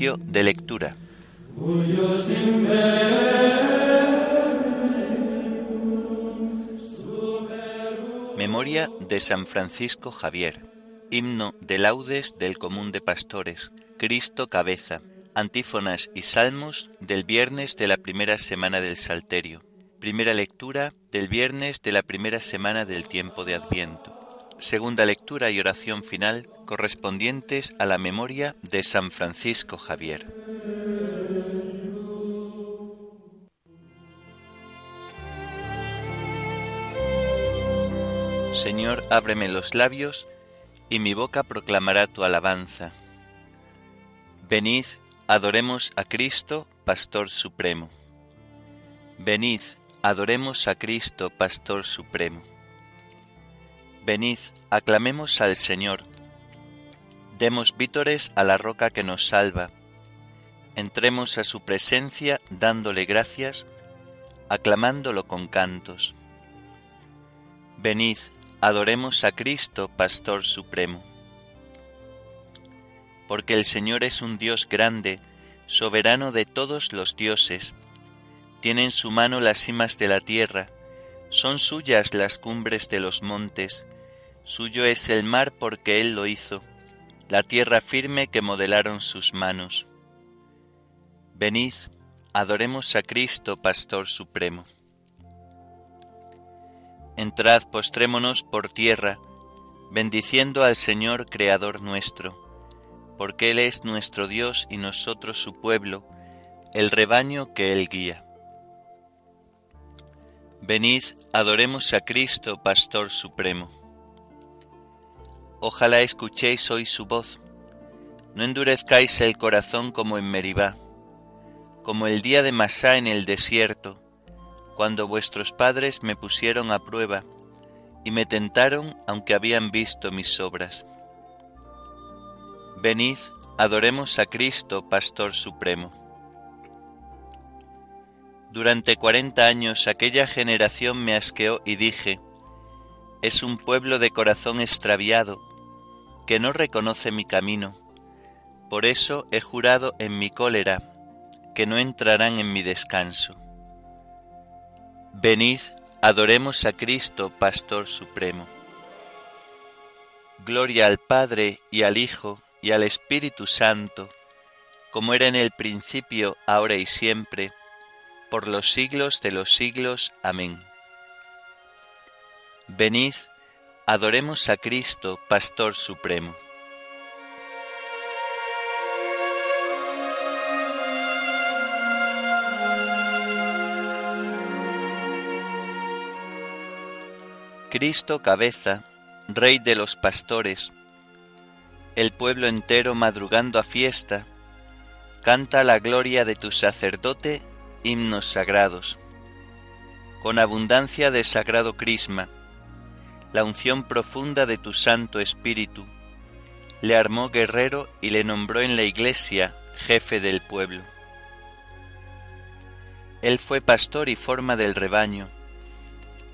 De lectura. Memoria de San Francisco Javier. Himno de laudes del común de pastores. Cristo cabeza. Antífonas y salmos del viernes de la primera semana del Salterio. Primera lectura del viernes de la primera semana del tiempo de Adviento. Segunda lectura y oración final correspondientes a la memoria de San Francisco Javier. Señor, ábreme los labios, y mi boca proclamará tu alabanza. Venid, adoremos a Cristo, Pastor Supremo. Venid, adoremos a Cristo, Pastor Supremo. Venid, aclamemos al Señor, demos vítores a la roca que nos salva, entremos a su presencia dándole gracias, aclamándolo con cantos. Venid, adoremos a Cristo, Pastor Supremo. Porque el Señor es un Dios grande, soberano de todos los dioses, tiene en su mano las cimas de la tierra, son suyas las cumbres de los montes, suyo es el mar porque Él lo hizo, la tierra firme que modelaron sus manos. Venid, adoremos a Cristo, Pastor Supremo. Entrad, postrémonos por tierra, bendiciendo al Señor Creador nuestro, porque Él es nuestro Dios y nosotros su pueblo, el rebaño que Él guía. Venid, adoremos a Cristo, Pastor Supremo. Ojalá escuchéis hoy su voz. No endurezcáis el corazón como en Meribá, como el día de Masá en el desierto, cuando vuestros padres me pusieron a prueba y me tentaron aunque habían visto mis obras. Venid, adoremos a Cristo, Pastor Supremo. Durante cuarenta años aquella generación me asqueó y dije, es un pueblo de corazón extraviado, que no reconoce mi camino. Por eso he jurado en mi cólera, que no entrarán en mi descanso. Venid, adoremos a Cristo, Pastor Supremo. Gloria al Padre y al Hijo y al Espíritu Santo, como era en el principio, ahora y siempre, por los siglos de los siglos. Amén. Venid, adoremos a Cristo, Pastor Supremo. Cristo cabeza, Rey de los pastores, el pueblo entero madrugando a fiesta, canta la gloria de tu sacerdote himnos sagrados. Con abundancia de sagrado crisma, la unción profunda de tu Santo Espíritu, le armó guerrero y le nombró en la iglesia jefe del pueblo. Él fue pastor y forma del rebaño,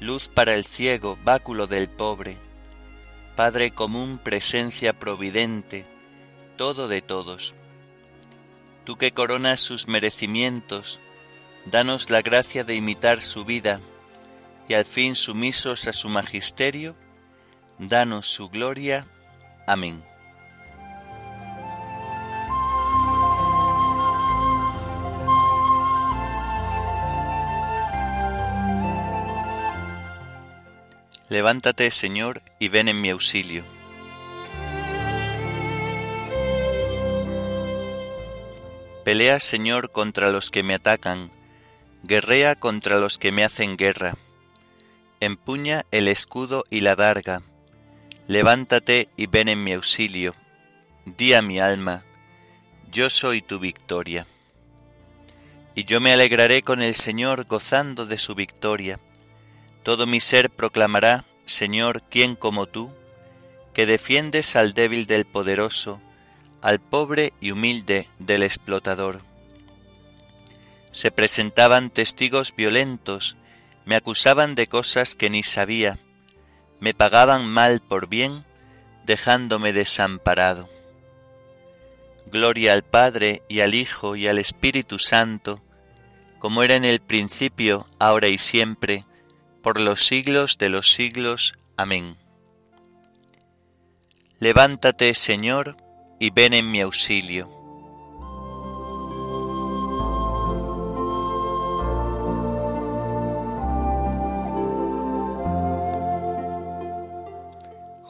luz para el ciego, báculo del pobre, Padre común, presencia providente, todo de todos. Tú que coronas sus merecimientos, danos la gracia de imitar su vida y al fin sumisos a su magisterio, danos su gloria. Amén. Levántate, Señor, y ven en mi auxilio. Pelea, Señor, contra los que me atacan, guerrea contra los que me hacen guerra empuña el escudo y la darga. Levántate y ven en mi auxilio. Di a mi alma, yo soy tu victoria. Y yo me alegraré con el Señor gozando de su victoria. Todo mi ser proclamará, Señor, ¿quién como tú, que defiendes al débil del poderoso, al pobre y humilde del explotador. Se presentaban testigos violentos, me acusaban de cosas que ni sabía, me pagaban mal por bien, dejándome desamparado. Gloria al Padre y al Hijo y al Espíritu Santo, como era en el principio, ahora y siempre, por los siglos de los siglos. Amén. Levántate, Señor, y ven en mi auxilio.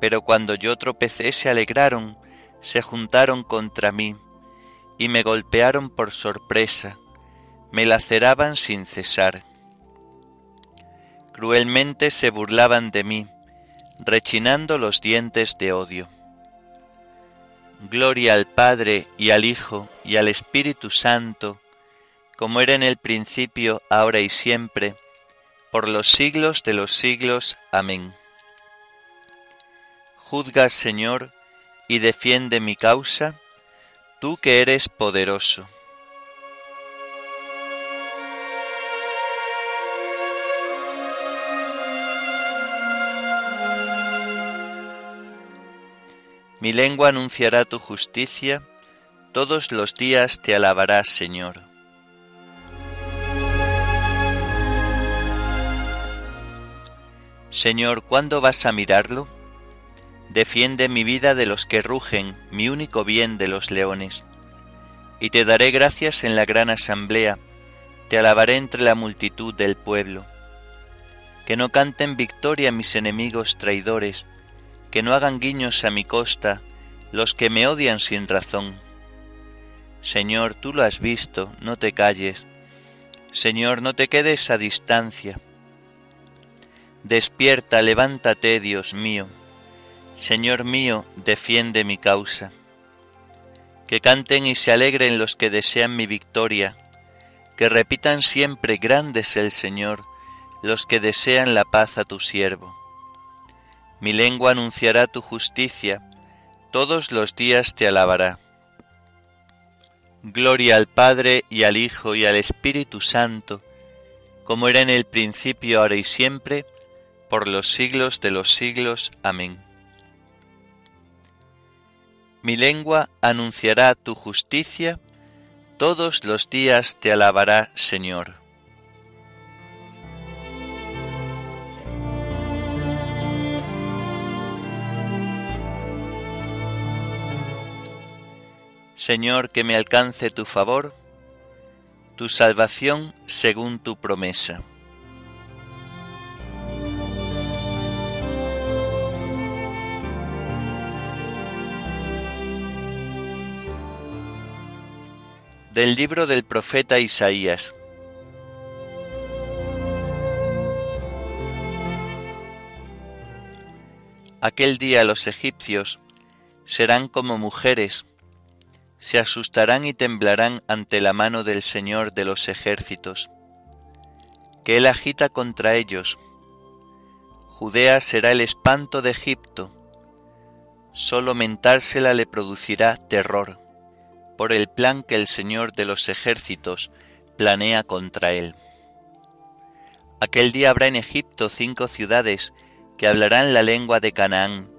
Pero cuando yo tropecé se alegraron, se juntaron contra mí y me golpearon por sorpresa, me laceraban sin cesar. Cruelmente se burlaban de mí, rechinando los dientes de odio. Gloria al Padre y al Hijo y al Espíritu Santo, como era en el principio, ahora y siempre, por los siglos de los siglos. Amén. Juzga, Señor, y defiende mi causa, tú que eres poderoso. Mi lengua anunciará tu justicia, todos los días te alabará, Señor. Señor, ¿cuándo vas a mirarlo? Defiende mi vida de los que rugen, mi único bien de los leones. Y te daré gracias en la gran asamblea, te alabaré entre la multitud del pueblo. Que no canten victoria mis enemigos traidores, que no hagan guiños a mi costa los que me odian sin razón. Señor, tú lo has visto, no te calles. Señor, no te quedes a distancia. Despierta, levántate, Dios mío Señor mío, defiende mi causa. Que canten y se alegren los que desean mi victoria, que repitan siempre grande es el Señor, los que desean la paz a tu siervo. Mi lengua anunciará tu justicia, todos los días te alabará. Gloria al Padre y al Hijo y al Espíritu Santo, como era en el principio, ahora y siempre, por los siglos de los siglos. Amén. Mi lengua anunciará tu justicia, todos los días te alabará, Señor. Señor, que me alcance tu favor, tu salvación según tu promesa. Del libro del profeta Isaías. Aquel día los egipcios serán como mujeres, se asustarán y temblarán ante la mano del Señor de los ejércitos, que Él agita contra ellos. Judea será el espanto de Egipto, solo mentársela le producirá terror por el plan que el Señor de los ejércitos planea contra él. Aquel día habrá en Egipto cinco ciudades que hablarán la lengua de Canaán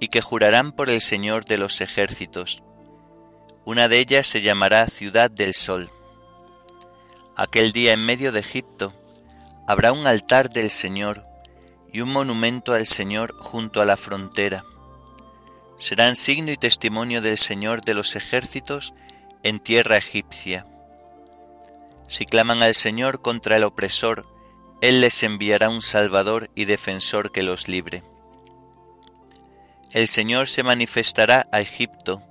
y que jurarán por el Señor de los ejércitos. Una de ellas se llamará Ciudad del Sol. Aquel día en medio de Egipto habrá un altar del Señor y un monumento al Señor junto a la frontera serán signo y testimonio del Señor de los ejércitos en tierra egipcia. Si claman al Señor contra el opresor, Él les enviará un Salvador y defensor que los libre. El Señor se manifestará a Egipto,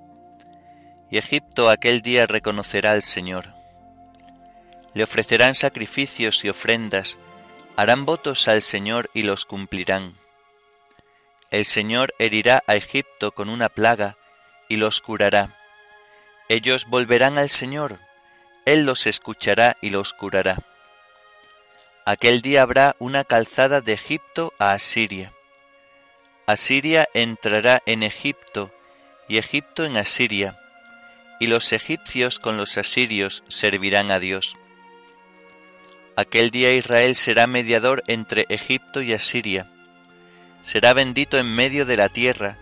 y Egipto aquel día reconocerá al Señor. Le ofrecerán sacrificios y ofrendas, harán votos al Señor y los cumplirán el Señor herirá a Egipto con una plaga y los curará, Ellos volverán al Señor, Él los escuchará y los curará. Aquel día habrá una calzada de Egipto a Asiria. Asiria entrará en Egipto y Egipto en Asiria, y los egipcios con los asirios servirán a Dios. Aquel día Israel será mediador entre Egipto y Asiria. Será bendito en medio de la tierra,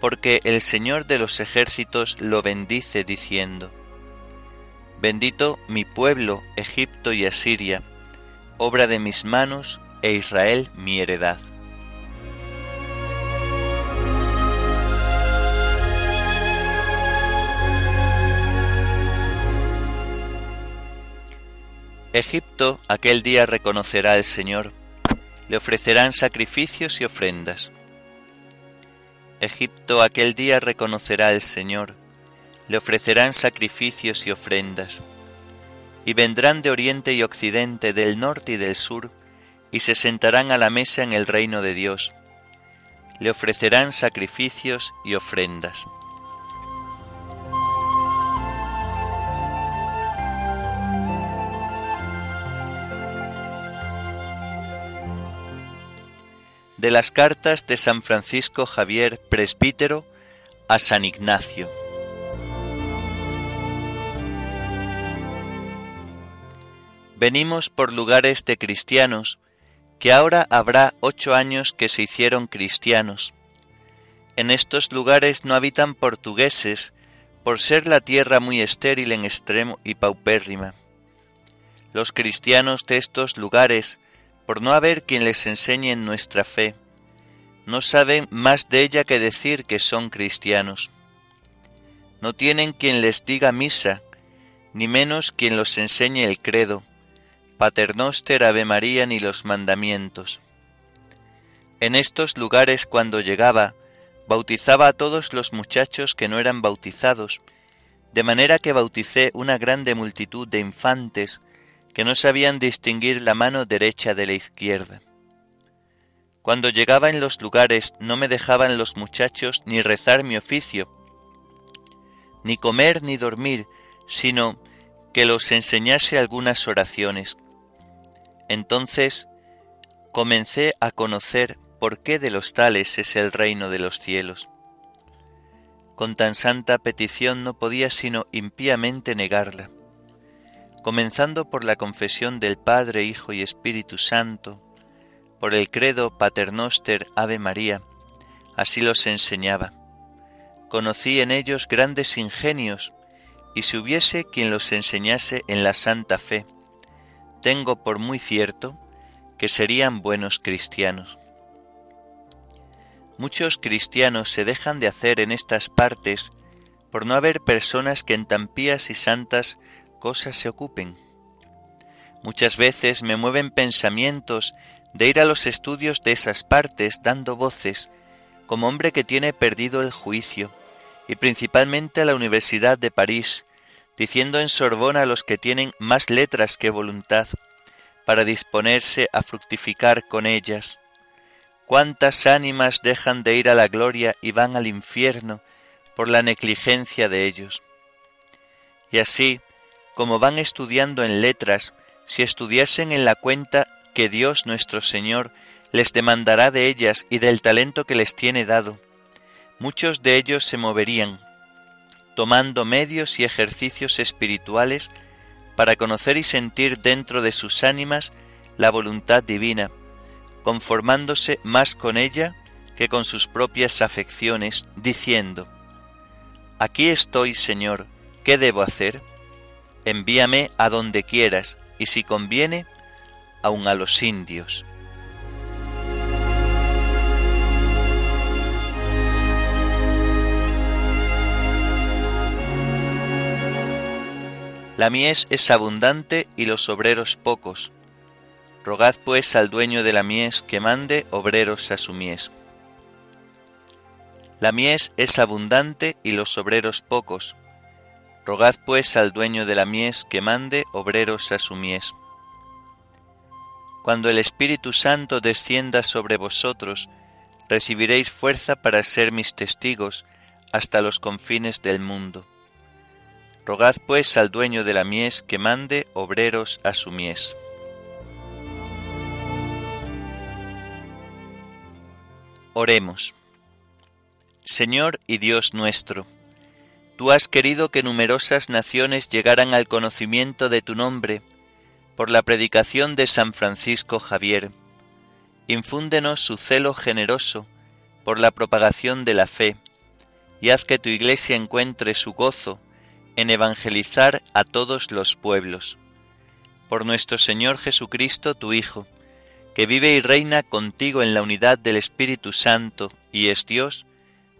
porque el Señor de los ejércitos lo bendice diciendo, Bendito mi pueblo, Egipto y Asiria, obra de mis manos, e Israel mi heredad. Egipto aquel día reconocerá al Señor, le ofrecerán sacrificios y ofrendas. Egipto aquel día reconocerá al Señor, le ofrecerán sacrificios y ofrendas y vendrán de oriente y occidente, del norte y del sur, y se sentarán a la mesa en el reino de Dios. Le ofrecerán sacrificios y ofrendas. De las cartas de San Francisco Javier, presbítero, a San Ignacio. Venimos por lugares de cristianos, que ahora habrá ocho años que se hicieron cristianos. En estos lugares no habitan portugueses, por ser la tierra muy estéril en extremo y paupérrima. Los cristianos de estos lugares, por no haber quien les enseñe nuestra fe, no saben más de ella que decir que son cristianos. No tienen quien les diga misa, ni menos quien los enseñe el credo Paternoster Ave María ni los mandamientos. En estos lugares cuando llegaba, bautizaba a todos los muchachos que no eran bautizados, de manera que bauticé una grande multitud de infantes que no sabían distinguir la mano derecha de la izquierda. Cuando llegaba en los lugares no me dejaban los muchachos ni rezar mi oficio, ni comer ni dormir, sino que los enseñase algunas oraciones. Entonces comencé a conocer por qué de los tales es el reino de los cielos. Con tan santa petición no podía sino impíamente negarla. Comenzando por la confesión del Padre, Hijo y Espíritu Santo, por el credo Paternoster Ave María, así los enseñaba. Conocí en ellos grandes ingenios, y si hubiese quien los enseñase en la santa fe, tengo por muy cierto que serían buenos cristianos. Muchos cristianos se dejan de hacer en estas partes por no haber personas que en tan pías y santas cosas se ocupen. Muchas veces me mueven pensamientos de ir a los estudios de esas partes dando voces, como hombre que tiene perdido el juicio, y principalmente a la Universidad de París, diciendo en Sorbona a los que tienen más letras que voluntad, para disponerse a fructificar con ellas. ¿Cuántas ánimas dejan de ir a la gloria y van al infierno por la negligencia de ellos? Y así, como van estudiando en letras, si estudiasen en la cuenta que Dios nuestro Señor les demandará de ellas y del talento que les tiene dado, muchos de ellos se moverían, tomando medios y ejercicios espirituales para conocer y sentir dentro de sus ánimas la voluntad divina, conformándose más con ella que con sus propias afecciones, diciendo, Aquí estoy, Señor, ¿qué debo hacer? Envíame a donde quieras, y si conviene, aun a los indios. La mies es abundante y los obreros pocos. Rogad pues al dueño de la mies que mande obreros a su mies. La mies es abundante y los obreros pocos. Rogad pues al dueño de la mies que mande obreros a su mies. Cuando el Espíritu Santo descienda sobre vosotros, recibiréis fuerza para ser mis testigos hasta los confines del mundo Rogad pues al dueño de la mies que mande obreros a su mies. Oremos. Señor y Dios nuestro, tú has querido que numerosas naciones llegaran al conocimiento de tu nombre por la predicación de San Francisco Javier. Infúndenos su celo generoso por la propagación de la fe, y haz que tu Iglesia encuentre su gozo en evangelizar a todos los pueblos. Por nuestro Señor Jesucristo, tu Hijo, que vive y reina contigo en la unidad del Espíritu Santo y es Dios,